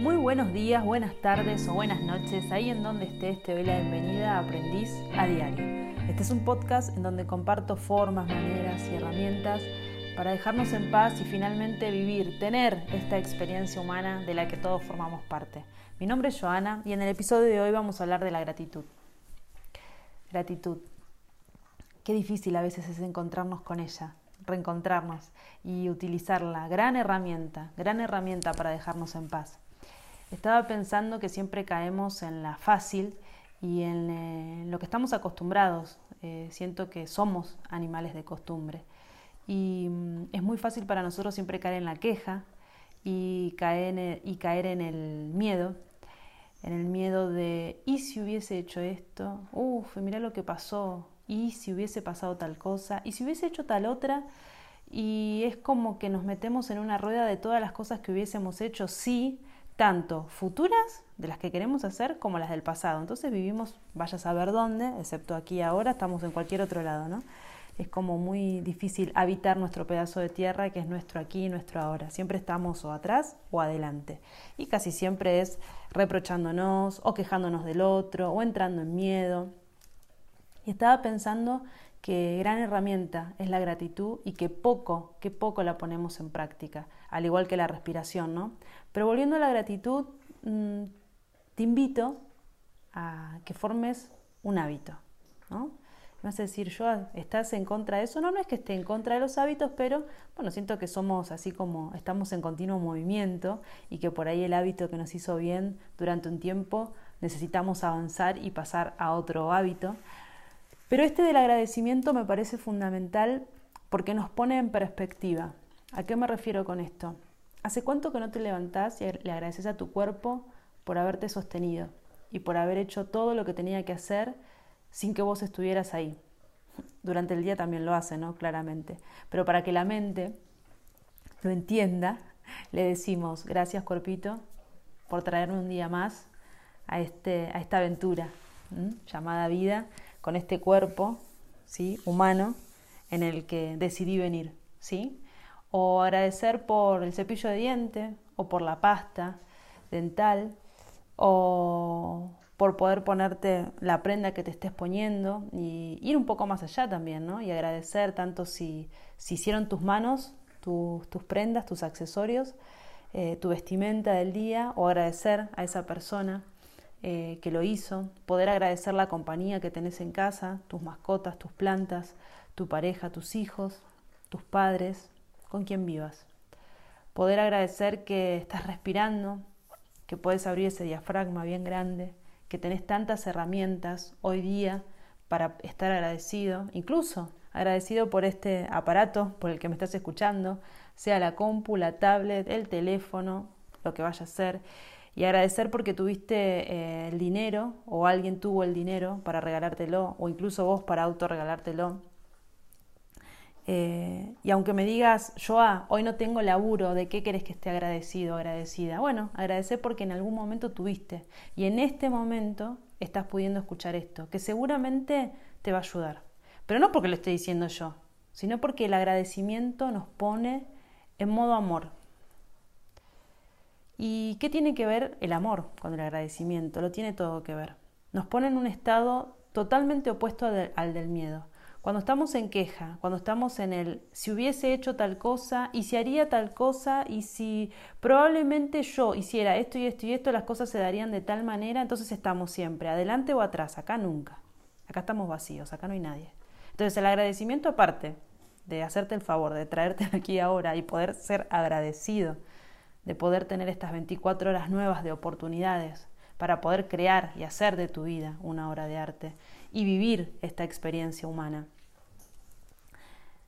Muy buenos días, buenas tardes o buenas noches, ahí en donde estés te doy la bienvenida a Aprendiz a Diario. Este es un podcast en donde comparto formas, maneras y herramientas para dejarnos en paz y finalmente vivir, tener esta experiencia humana de la que todos formamos parte. Mi nombre es Joana y en el episodio de hoy vamos a hablar de la gratitud. Gratitud. Qué difícil a veces es encontrarnos con ella, reencontrarnos y utilizarla. Gran herramienta, gran herramienta para dejarnos en paz. Estaba pensando que siempre caemos en la fácil y en, eh, lo que estamos acostumbrados. Eh, siento que somos animales de costumbre. Y mm, es muy fácil para nosotros siempre caer en la queja y caer, en el miedo. En el miedo de, ¿y si hubiese hecho esto? Uf, mira lo que pasó. ¿Y si hubiese pasado tal cosa? ¿Y si hubiese hecho tal otra? Y es como que nos metemos en una rueda de todas las cosas que hubiésemos hecho sí, tanto futuras de las que queremos hacer como las del pasado. Entonces vivimos, vaya a saber dónde, excepto aquí ahora, estamos en cualquier otro lado, ¿no? Es como muy difícil habitar nuestro pedazo de tierra que es nuestro aquí y nuestro ahora. Siempre estamos o atrás o adelante. Y casi siempre es reprochándonos o quejándonos del otro o entrando en miedo. Y estaba pensando que gran herramienta es la gratitud y que poco, que poco la ponemos en práctica, al igual que la respiración, ¿no? Pero volviendo a la gratitud, mm, te invito a que formes un hábito, ¿no? Me vas a decir, yo, ¿estás en contra de eso? No, no es que esté en contra de los hábitos, pero bueno, siento que somos así como estamos en continuo movimiento y que por ahí el hábito que nos hizo bien durante un tiempo necesitamos avanzar y pasar a otro hábito. Pero este del agradecimiento me parece fundamental porque nos pone en perspectiva. ¿A qué me refiero con esto? ¿Hace cuánto que no te levantás y le agradeces a tu cuerpo por haberte sostenido y por haber hecho todo lo que tenía que hacer sin que vos estuvieras ahí? Durante el día también lo hace, ¿no? Claramente. Pero para que la mente lo entienda, le decimos, gracias cuerpito por traerme un día más a, este, a esta aventura llamada vida con este cuerpo ¿sí? humano en el que decidí venir. ¿sí? O agradecer por el cepillo de diente o por la pasta dental o por poder ponerte la prenda que te estés poniendo y ir un poco más allá también, ¿no? Y agradecer tanto si, si hicieron tus manos, tus prendas, tus accesorios, eh, tu vestimenta del día, o agradecer a esa persona eh, que lo hizo, poder agradecer la compañía que tenés en casa, tus mascotas, tus plantas, tu pareja, tus hijos, tus padres, con quien vivas. Poder agradecer que estás respirando, que puedes abrir ese diafragma bien grande, que tenés tantas herramientas hoy día para estar agradecido, incluso agradecido por este aparato por el que me estás escuchando, sea la compu, la tablet, el teléfono, lo que vaya a ser y agradecer porque tuviste eh, el dinero o alguien tuvo el dinero para regalártelo o incluso vos para autorregalártelo. Eh, y aunque me digas, Joa, hoy no tengo laburo, ¿de qué querés que esté agradecido agradecida? Bueno, agradecer porque en algún momento tuviste y en este momento estás pudiendo escuchar esto, que seguramente te va a ayudar. Pero no porque lo esté diciendo yo, sino porque el agradecimiento nos pone en modo amor, ¿Y qué tiene que ver el amor con el agradecimiento? Lo tiene todo que ver. Nos pone en un estado totalmente opuesto al del miedo. Cuando estamos en queja, cuando estamos en el si hubiese hecho tal cosa y si haría tal cosa y si probablemente yo hiciera esto y esto y esto, las cosas se darían de tal manera, entonces estamos siempre adelante o atrás, acá nunca. Acá estamos vacíos, acá no hay nadie. Entonces el agradecimiento aparte de hacerte el favor, de traerte aquí ahora y poder ser agradecido de poder tener estas 24 horas nuevas de oportunidades para poder crear y hacer de tu vida una obra de arte y vivir esta experiencia humana.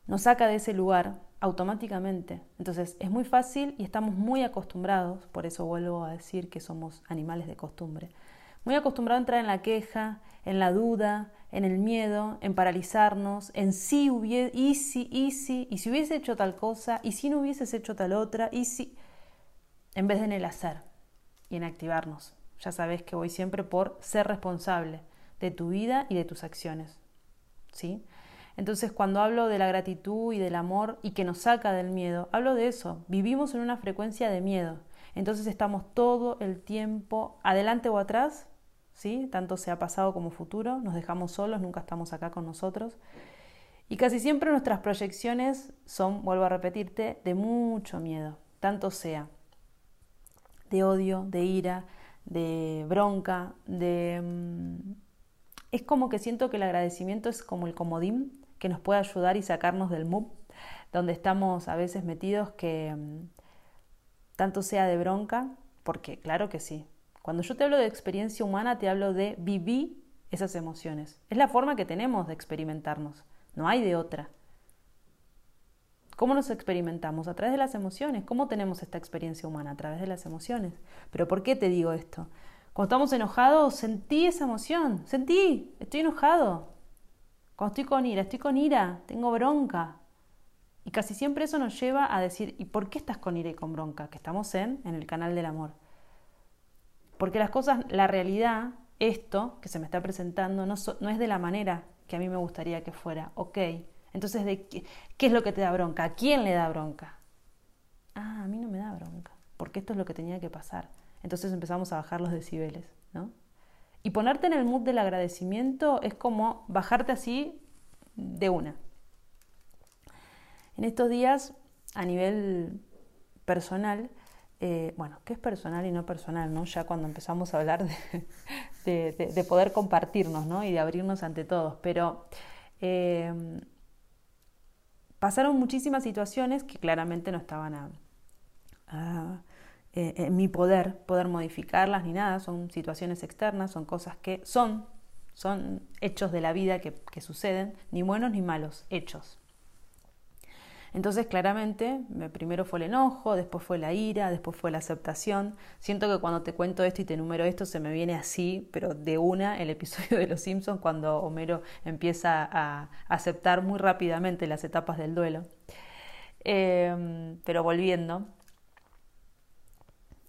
Nos saca de ese lugar automáticamente. Entonces es muy fácil y estamos muy acostumbrados, por eso vuelvo a decir que somos animales de costumbre, muy acostumbrados a entrar en la queja, en la duda, en el miedo, en paralizarnos, en si hubiese, y si, y si, y si hubiese hecho tal cosa, y si no hubieses hecho tal otra, y si en vez de en el hacer y en activarnos. Ya sabes que voy siempre por ser responsable de tu vida y de tus acciones. ¿Sí? Entonces, cuando hablo de la gratitud y del amor y que nos saca del miedo, hablo de eso. Vivimos en una frecuencia de miedo. Entonces estamos todo el tiempo adelante o atrás, ¿sí? tanto sea pasado como futuro, nos dejamos solos, nunca estamos acá con nosotros. Y casi siempre nuestras proyecciones son, vuelvo a repetirte, de mucho miedo, tanto sea de odio, de ira, de bronca, de... Mm, es como que siento que el agradecimiento es como el comodín que nos puede ayudar y sacarnos del mood donde estamos a veces metidos que mm, tanto sea de bronca, porque claro que sí. Cuando yo te hablo de experiencia humana, te hablo de vivir esas emociones. Es la forma que tenemos de experimentarnos, no hay de otra. ¿Cómo nos experimentamos? A través de las emociones. ¿Cómo tenemos esta experiencia humana? A través de las emociones. Pero ¿por qué te digo esto? Cuando estamos enojados, sentí esa emoción. Sentí, estoy enojado. Cuando estoy con ira, estoy con ira, tengo bronca. Y casi siempre eso nos lleva a decir, ¿y por qué estás con ira y con bronca? Que estamos en, en el canal del amor. Porque las cosas, la realidad, esto que se me está presentando, no, no es de la manera que a mí me gustaría que fuera. Ok, entonces, ¿de qué, qué es lo que te da bronca? ¿A quién le da bronca? Ah, a mí no me da bronca, porque esto es lo que tenía que pasar. Entonces empezamos a bajar los decibeles, ¿no? Y ponerte en el mood del agradecimiento es como bajarte así de una. En estos días, a nivel personal, eh, bueno, ¿qué es personal y no personal? ¿no? Ya cuando empezamos a hablar de, poder compartirnos ¿no? y de abrirnos ante todos, pero eh, pasaron muchísimas situaciones que claramente no estaban eh, en mi poder, poder modificarlas ni nada, son situaciones externas, son cosas que son, son hechos de la vida que suceden, ni buenos ni malos, hechos. Entonces, claramente, primero fue el enojo, después fue la ira, después fue la aceptación. Siento que cuando te cuento esto y te enumero esto, se me viene así, pero de una, el episodio de Los Simpsons, cuando Homero empieza a aceptar muy rápidamente las etapas del duelo. Em, pero volviendo,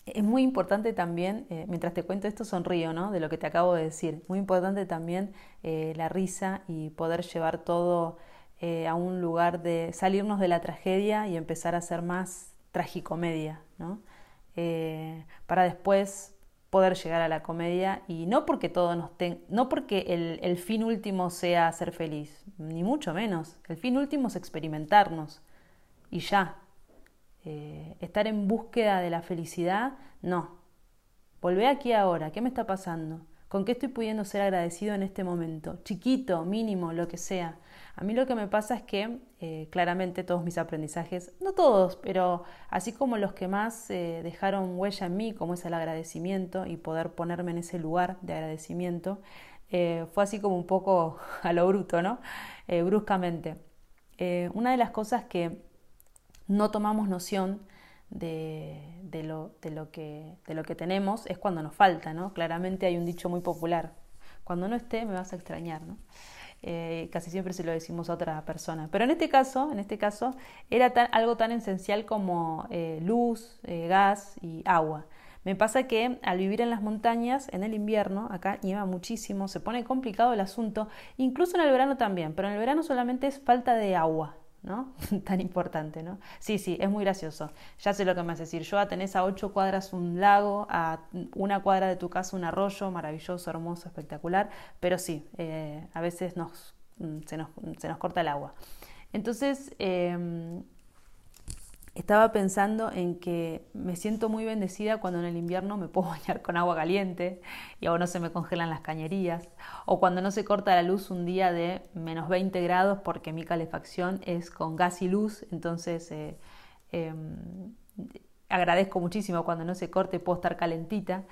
es muy importante también, eh, mientras te cuento esto, sonrío, ¿no? De lo que te acabo de decir. Muy importante también eh, la risa y poder llevar todo eh, a un lugar de salirnos de la tragedia y empezar a hacer más tragicomedia, ¿no? Eh, para después poder llegar a la comedia y no porque todo nos no porque el, el, fin último sea ser feliz, ni mucho menos. El fin último es experimentarnos y ya. Eh, estar en búsqueda de la felicidad, no. Volvé aquí ahora, ¿qué me está pasando? ¿Con qué estoy pudiendo ser agradecido en este momento? Chiquito, mínimo, lo que sea. A mí lo que me pasa es que eh, claramente todos mis aprendizajes, no todos, pero así como los que más eh, dejaron huella en mí, como es el agradecimiento y poder ponerme en ese lugar de agradecimiento, eh, fue así como un poco a lo bruto, ¿no? bruscamente. una de las cosas que no tomamos noción de, de, lo, de, lo que, de lo que tenemos es cuando nos falta, ¿no? Claramente hay un dicho muy popular, cuando no esté me vas a extrañar, ¿no? Eh, casi siempre se lo decimos a otra persona. Pero en este caso, en este caso, era algo tan esencial como eh, luz, eh, gas y agua. Me pasa que al vivir en las montañas, en el invierno, acá nieva muchísimo, se pone complicado el asunto, incluso en el verano también, pero en el verano solamente es falta de agua, ¿no? Tan importante, ¿no? Sí, sí, es muy gracioso. Ya sé lo que me vas a decir. Yo tenés a ocho cuadras un lago, a una cuadra de tu casa un arroyo, maravilloso, hermoso, espectacular, pero sí, eh, a veces nos, mm, se, nos, se, nos, corta el agua. Entonces, em, estaba pensando en que me siento muy bendecida cuando en el invierno me puedo bañar con agua caliente y aún no se me congelan las cañerías, o cuando no se corta la luz un día de menos 20 grados porque mi calefacción es con gas y luz, entonces eh, em, agradezco muchísimo cuando no se corte, puedo estar calentita.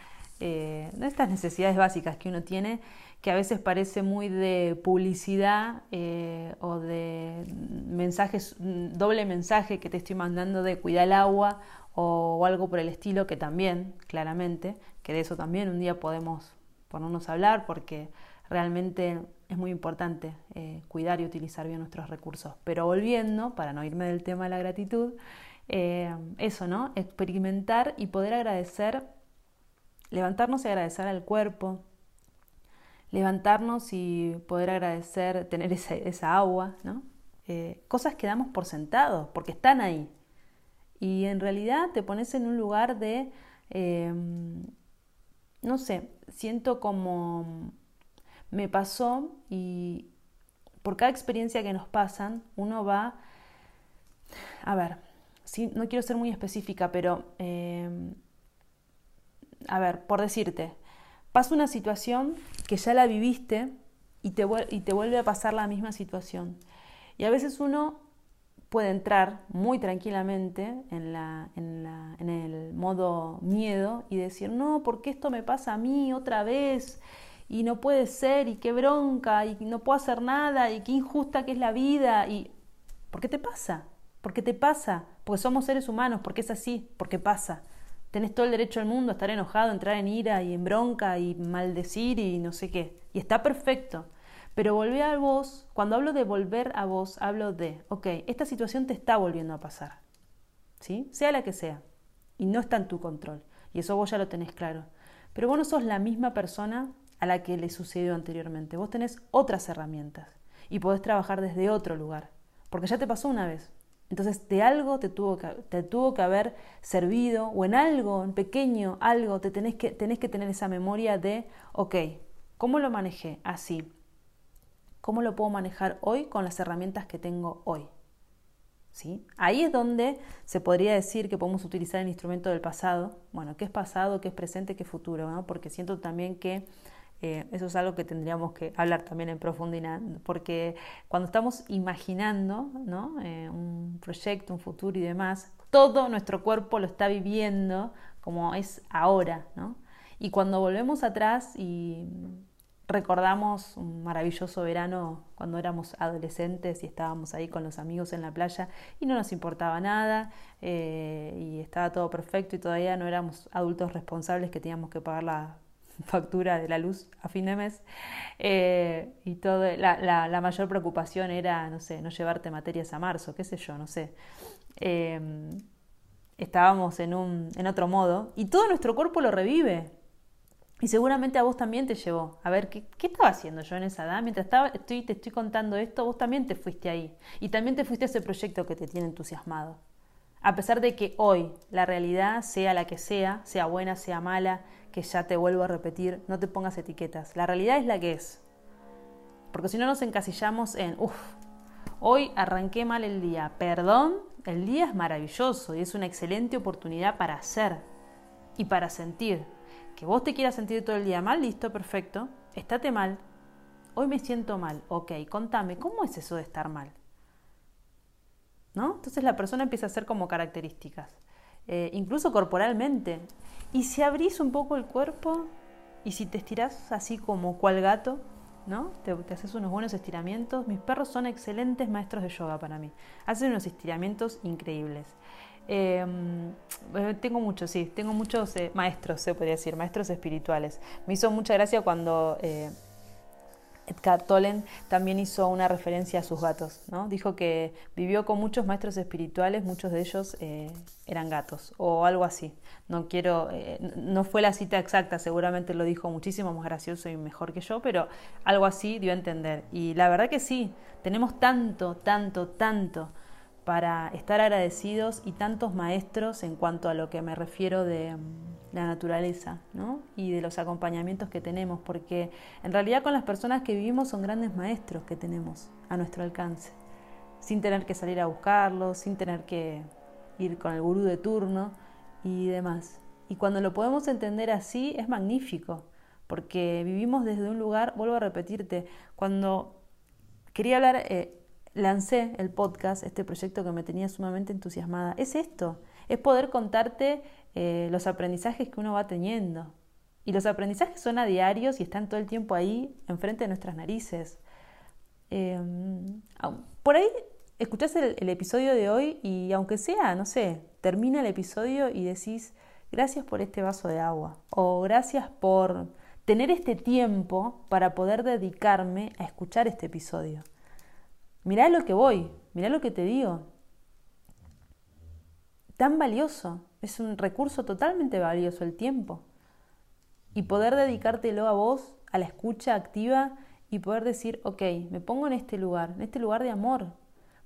Eh, estas necesidades básicas que uno tiene que a veces parece muy de publicidad eh, o de mensajes, doble mensaje que te estoy mandando de cuidar el agua o, algo por el estilo, que también, claramente, que de eso también un día podemos ponernos a hablar porque realmente es muy importante eh, cuidar y utilizar bien nuestros recursos. Pero volviendo, para no irme del tema de la gratitud, eh, eso, ¿no? Experimentar y poder agradecer, levantarnos y agradecer al cuerpo, levantarnos y poder agradecer tener esa, agua, ¿no? Eh, cosas que damos por sentado, porque están ahí. y en realidad te pones en un lugar de, em, no sé, siento como me pasó y por cada experiencia que nos pasan, uno va, a ver, no quiero ser muy específica, pero, em, a ver, por decirte, pasa una situación que ya la viviste y te, y te vuelve a pasar la misma situación. Y a veces uno puede entrar muy tranquilamente en, la, en, la, en, el modo miedo y decir, no, ¿por qué esto me pasa a mí otra vez? Y no puede ser, y qué bronca, y no puedo hacer nada, y qué injusta que es la vida. Y, ¿Por qué te pasa? ¿Por qué te pasa? Porque somos seres humanos, porque es así, porque pasa. Tenés todo el derecho del mundo a estar enojado, entrar en ira y en bronca y maldecir y no sé qué. Y está perfecto. Pero volver a vos, cuando hablo de volver a vos, hablo de, ok, esta situación te está volviendo a pasar, ¿sí? Sea la que sea, y no está en tu control, y eso vos ya lo tenés claro. Pero vos no sos la misma persona a la que le sucedió anteriormente, vos tenés otras herramientas y podés trabajar desde otro lugar, porque ya te pasó una vez. Entonces, de algo te tuvo que, te tuvo que haber servido, o en algo, en pequeño, algo, te tenés que, tenés que tener esa memoria de, ok, ¿cómo lo manejé? Así ¿Cómo lo puedo manejar hoy con las herramientas que tengo hoy? ¿Sí? Ahí es donde se podría decir que podemos utilizar el instrumento del pasado. Bueno, ¿qué es pasado, qué es presente, qué es futuro? Porque siento también que eh, eso es algo que tendríamos que hablar también en profundidad, porque cuando estamos imaginando. Eh, un proyecto, un futuro y demás, todo nuestro cuerpo lo está viviendo como es ahora. ¿no? Y cuando volvemos atrás y Recordamos un maravilloso verano cuando éramos adolescentes y estábamos ahí con los amigos en la playa y no nos importaba nada eh, y estaba todo perfecto y todavía no éramos adultos responsables que teníamos que pagar la factura de la luz a fin de mes eh, y todo, la, mayor preocupación era, no sé, no llevarte materias a marzo, qué sé yo, no sé. Em, estábamos en, un, en otro modo y todo nuestro cuerpo lo revive y seguramente a vos también te llevó. A ver, ¿qué, estaba haciendo yo en esa edad? Mientras estaba, estoy, te estoy contando esto, vos también te fuiste ahí. Y también te fuiste a ese proyecto que te tiene entusiasmado. A pesar de que hoy la realidad sea la que sea, sea buena, sea mala, que ya te vuelvo a repetir, no te pongas etiquetas. La realidad es la que es. Porque si no nos encasillamos en, uff, hoy arranqué mal el día. Perdón, el día es maravilloso y es una excelente oportunidad para hacer y para sentir que vos te quieras sentir todo el día mal, listo, perfecto, estate mal. Hoy me siento mal, ok, contame, ¿cómo es eso de estar mal? ¿No? Entonces la persona empieza a hacer como características, eh, incluso corporalmente. Y si abrís un poco el cuerpo y si te estirás así como cual gato, ¿no? Te, haces unos buenos estiramientos. Mis perros son excelentes maestros de yoga para mí. Hacen unos estiramientos increíbles. Em, eh, tengo muchos, sí, tengo muchos eh, maestros, se podría decir, maestros espirituales. Me hizo mucha gracia cuando Edgar Tolen también hizo una referencia a sus gatos, ¿no? Dijo que vivió con muchos maestros espirituales, muchos de ellos eran gatos o algo así. No quiero, no fue la cita exacta, seguramente lo dijo muchísimo más gracioso y mejor que yo, pero algo así dio a entender. Y la verdad que sí, tenemos tanto, tanto, tanto para estar agradecidos y tantos maestros en cuanto a lo que me refiero de mm, la naturaleza ¿no? y de los acompañamientos que tenemos, porque en realidad con las personas que vivimos son grandes maestros que tenemos a nuestro alcance, sin tener que salir a buscarlos, sin tener que ir con el gurú de turno y demás. Y cuando lo podemos entender así es magnífico, porque vivimos desde un lugar, vuelvo a repetirte, cuando quería hablar... Eh, lancé el podcast, este proyecto que me tenía sumamente entusiasmada, es esto, es poder contarte eh, los aprendizajes que uno va teniendo. Y los aprendizajes son a diarios y están todo el tiempo ahí, enfrente de nuestras narices. Em, por ahí escuchás el, el episodio de hoy y aunque sea, no sé, termina el episodio y decís, gracias por este vaso de agua o gracias por tener este tiempo para poder dedicarme a escuchar este episodio. Mirá lo que voy, mirá lo que te digo. Tan valioso, es un recurso totalmente valioso el tiempo. Y poder dedicártelo a vos, a la escucha activa y poder decir, ok, me pongo en este lugar, en este lugar de amor.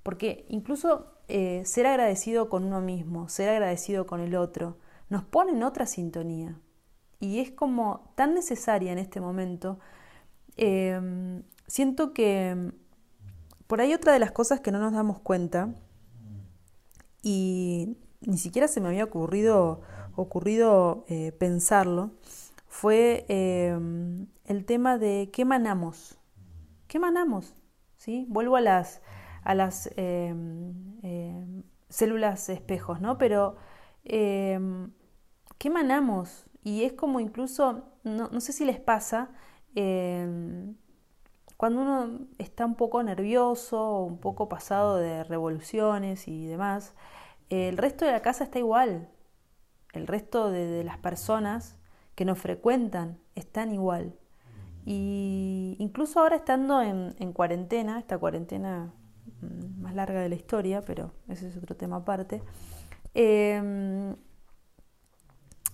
Porque incluso eh, ser agradecido con uno mismo, ser agradecido con el otro, nos pone en otra sintonía. Y es como tan necesaria en este momento. Em, siento que por ahí otra de las cosas que no nos damos cuenta, y ni siquiera se me había ocurrido, ocurrido eh, pensarlo, fue em, el tema de qué manamos. ¿Qué manamos? ¿Sí? Vuelvo a las, a las em, em, células espejos, ¿no? Pero, ¿qué manamos? Y es como incluso, no, no sé si les pasa, cuando uno está un poco nervioso un poco pasado de revoluciones y demás, el resto de la casa está igual. El resto de, las personas que nos frecuentan están igual. Y incluso ahora estando en, cuarentena, esta cuarentena mm, más larga de la historia, pero ese es otro tema aparte, em,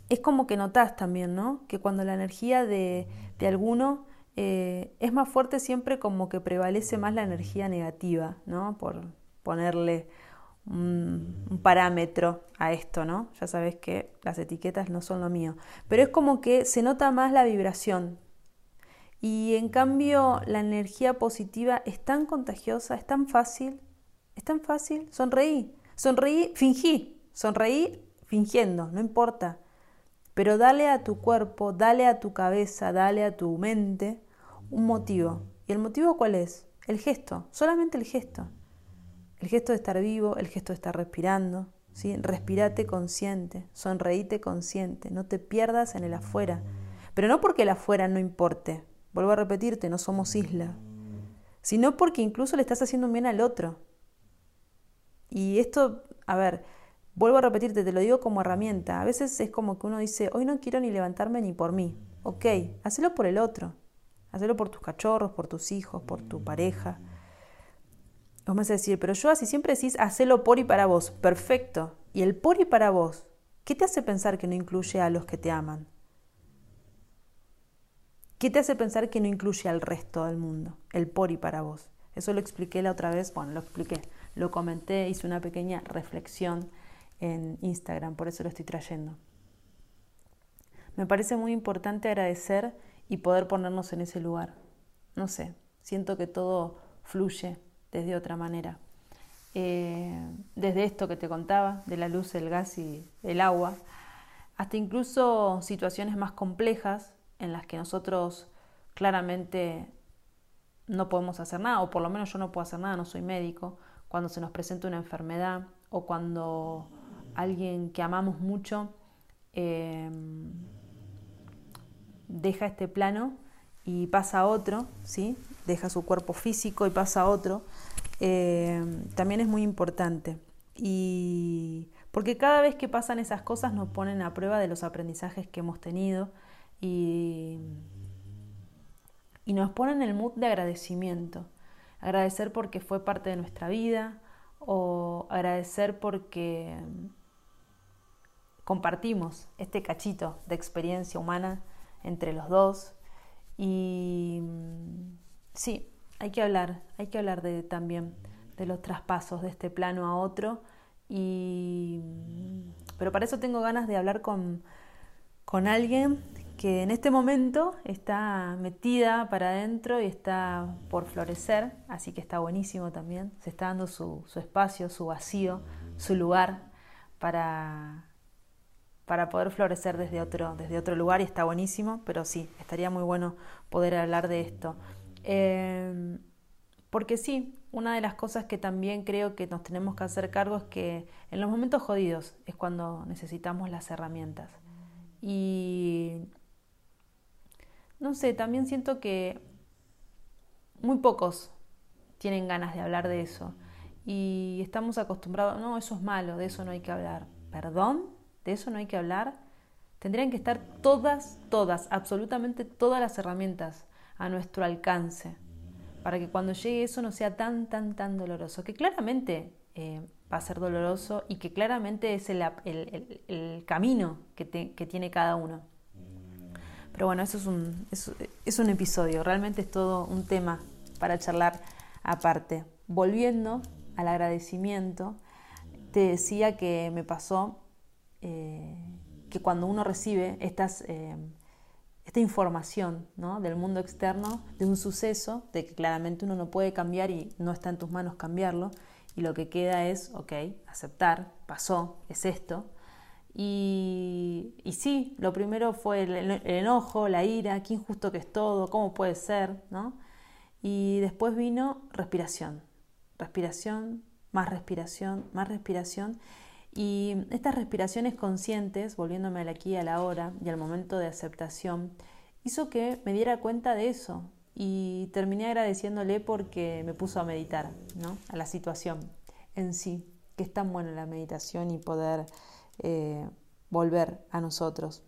es como que notas también, ¿no? Que cuando la energía de, de alguno eh, es más fuerte siempre como que prevalece más la energía negativa, ¿no? Por ponerle un, parámetro a esto, ¿no? Ya sabes que las etiquetas no son lo mío. Pero es como que se nota más la vibración. Y en cambio la energía positiva es tan contagiosa, es tan fácil, es tan fácil. Sonreí, sonreí, fingí, sonreí fingiendo, no importa. Pero dale a tu cuerpo, dale a tu cabeza, dale a tu mente un motivo. ¿Y el motivo cuál es? El gesto, solamente el gesto. El gesto de estar vivo, el gesto de estar respirando. ¿sí? Respirate consciente, sonreíte consciente, no te pierdas en el afuera. Pero no porque el afuera no importe, vuelvo a repetirte, no somos isla, sino porque incluso le estás haciendo un bien al otro. Y esto, a ver, Vuelvo a repetirte, te lo digo como herramienta. A veces es como que uno dice, hoy no quiero ni levantarme ni por mí. Ok, hacelo por el otro. Hacelo por tus cachorros, por tus hijos, por tu pareja. Vos me vas a decir, pero yo así siempre decís, hacelo por y para vos. Perfecto. ¿Y el por y para vos? ¿Qué te hace pensar que no incluye a los que te aman? ¿Qué te hace pensar que no incluye al resto del mundo? El por y para vos. Eso lo expliqué la otra vez, bueno, lo expliqué, lo comenté, hice una pequeña reflexión en Instagram, por eso lo estoy trayendo. Me parece muy importante agradecer y poder ponernos en ese lugar. No sé, siento que todo fluye desde otra manera. Eh, desde esto que te contaba, de la luz, el gas y el agua, hasta incluso situaciones más complejas en las que nosotros claramente no podemos hacer nada, o por lo menos yo no puedo hacer nada, no soy médico, cuando se nos presenta una enfermedad o cuando alguien que amamos mucho em, deja este plano y pasa a otro, ¿sí? deja su cuerpo físico y pasa a otro, em, también es muy importante. Y porque cada vez que pasan esas cosas nos ponen a prueba de los aprendizajes que hemos tenido y, y nos ponen el mood de agradecimiento. Agradecer porque fue parte de nuestra vida o agradecer porque compartimos este cachito de experiencia humana entre los dos y mm, sí, hay que hablar, hay que hablar de, también de los traspasos de este plano a otro. Y mm, pero para eso tengo ganas de hablar con, con alguien que en este momento está metida para adentro y está por florecer, así que está buenísimo también, se está dando su, su espacio, su vacío, su lugar para para poder florecer desde otro, desde otro lugar y está buenísimo, pero sí, estaría muy bueno poder hablar de esto. Em, porque sí, una de las cosas que también creo que nos tenemos que hacer cargo es que en los momentos jodidos es cuando necesitamos las herramientas. Y no sé, también siento que muy pocos tienen ganas de hablar de eso. Y estamos acostumbrados, no, eso es malo, de eso no hay que hablar. ¿Perdón? De eso no hay que hablar, tendrían que estar todas, todas, absolutamente todas las herramientas a nuestro alcance para que cuando llegue eso no sea tan, tan, tan doloroso, que claramente eh, va a ser doloroso y que claramente es el, el, camino que, que, tiene cada uno. Pero bueno, eso es un, es un episodio, realmente es todo un tema para charlar aparte. Volviendo al agradecimiento, te decía que me pasó que cuando uno recibe estas, eh, esta información del mundo externo, de un suceso, de que claramente uno no puede cambiar y no está en tus manos cambiarlo, y lo que queda es, ok, aceptar, pasó, es esto. Y, y sí, lo primero fue el, el, enojo, la ira, qué injusto que es todo, cómo puede ser, ¿no? Y después vino respiración, respiración, más respiración, más respiración. Y estas respiraciones conscientes, volviéndome al aquí a la hora y al momento de aceptación, hizo que me diera cuenta de eso y terminé agradeciéndole porque me puso a meditar, ¿no? A la situación en sí, que es tan buena la meditación y poder eh, volver a nosotros.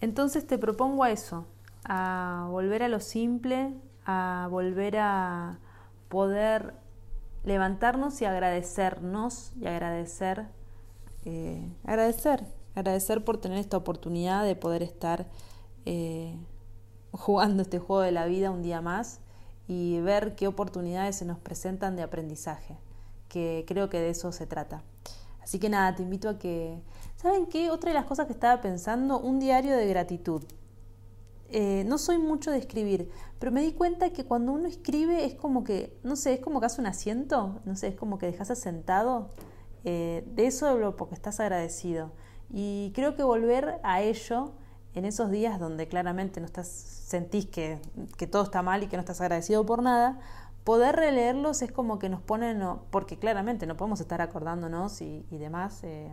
Entonces te propongo a eso, a volver a lo simple, a volver a poder levantarnos y agradecernos y agradecer, eh, agradecer, agradecer por tener esta oportunidad de poder estar eh, jugando este juego de la vida un día más y ver qué oportunidades se nos presentan de aprendizaje, que creo que de eso se trata. Así que nada, te invito a que... ¿Saben qué? Otra de las cosas que estaba pensando, un diario de gratitud. Eh, no soy mucho de escribir, pero me di cuenta que cuando uno escribe es como que, no sé, es como que hace un asiento, no sé, es como que dejas asentado. Eh, de eso lo porque estás agradecido. Y creo que volver a ello en esos días donde claramente no estás, sentís que, que todo está mal y que no estás agradecido por nada, poder releerlos es como que nos ponen, porque claramente no podemos estar acordándonos y, demás. Eh,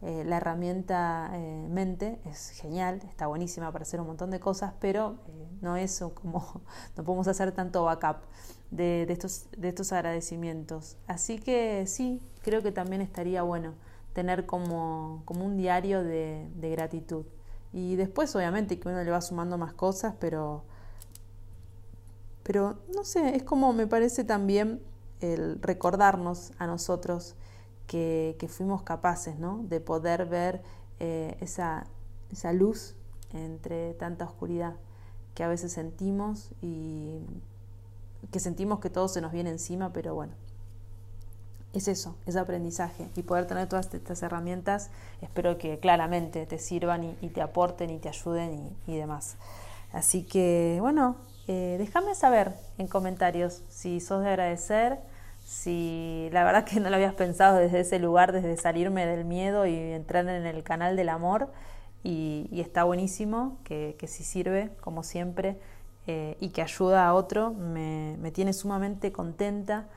eh, la herramienta eh, mente es genial, está buenísima para hacer un montón de cosas, pero eh, no es como, no podemos hacer tanto backup de, estos, de estos agradecimientos. Así que sí, creo que también estaría bueno tener como, como un diario de, de gratitud. Y después, obviamente, que uno le va sumando más cosas, pero, pero no sé, es como me parece también el recordarnos a nosotros que, fuimos capaces ¿no? de poder ver eh, esa, esa luz entre tanta oscuridad que a veces sentimos y que sentimos que todo se nos viene encima, pero bueno, es eso, es aprendizaje. Y poder tener todas estas herramientas, espero que claramente te sirvan y, te aporten y te ayuden y, demás. Así que, bueno, eh, déjame saber en comentarios si sos de agradecer si la verdad que no lo habías pensado desde ese lugar, desde salirme del miedo y entrar en el canal del amor, y, está buenísimo, que, que sí sirve, como siempre, eh, y que ayuda a otro, me, tiene sumamente contenta.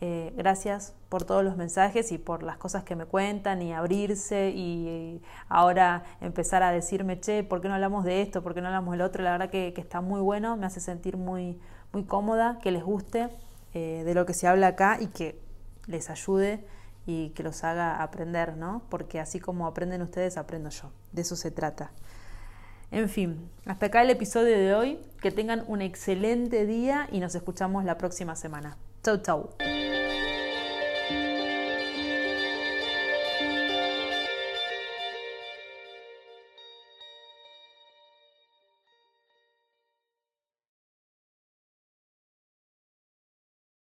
Eh, gracias por todos los mensajes y por las cosas que me cuentan y abrirse y, ahora empezar a decirme, che, ¿por qué no hablamos de esto? ¿Por qué no hablamos del otro? La verdad que, que está muy bueno, me hace sentir muy, muy cómoda, que les guste. Eh, de lo que se habla acá y que les ayude y que los haga aprender, ¿no? Porque así como aprenden ustedes, aprendo yo. De eso se trata. En fin, hasta acá el episodio de hoy. Que tengan un excelente día y nos escuchamos la próxima semana. Chau, chau.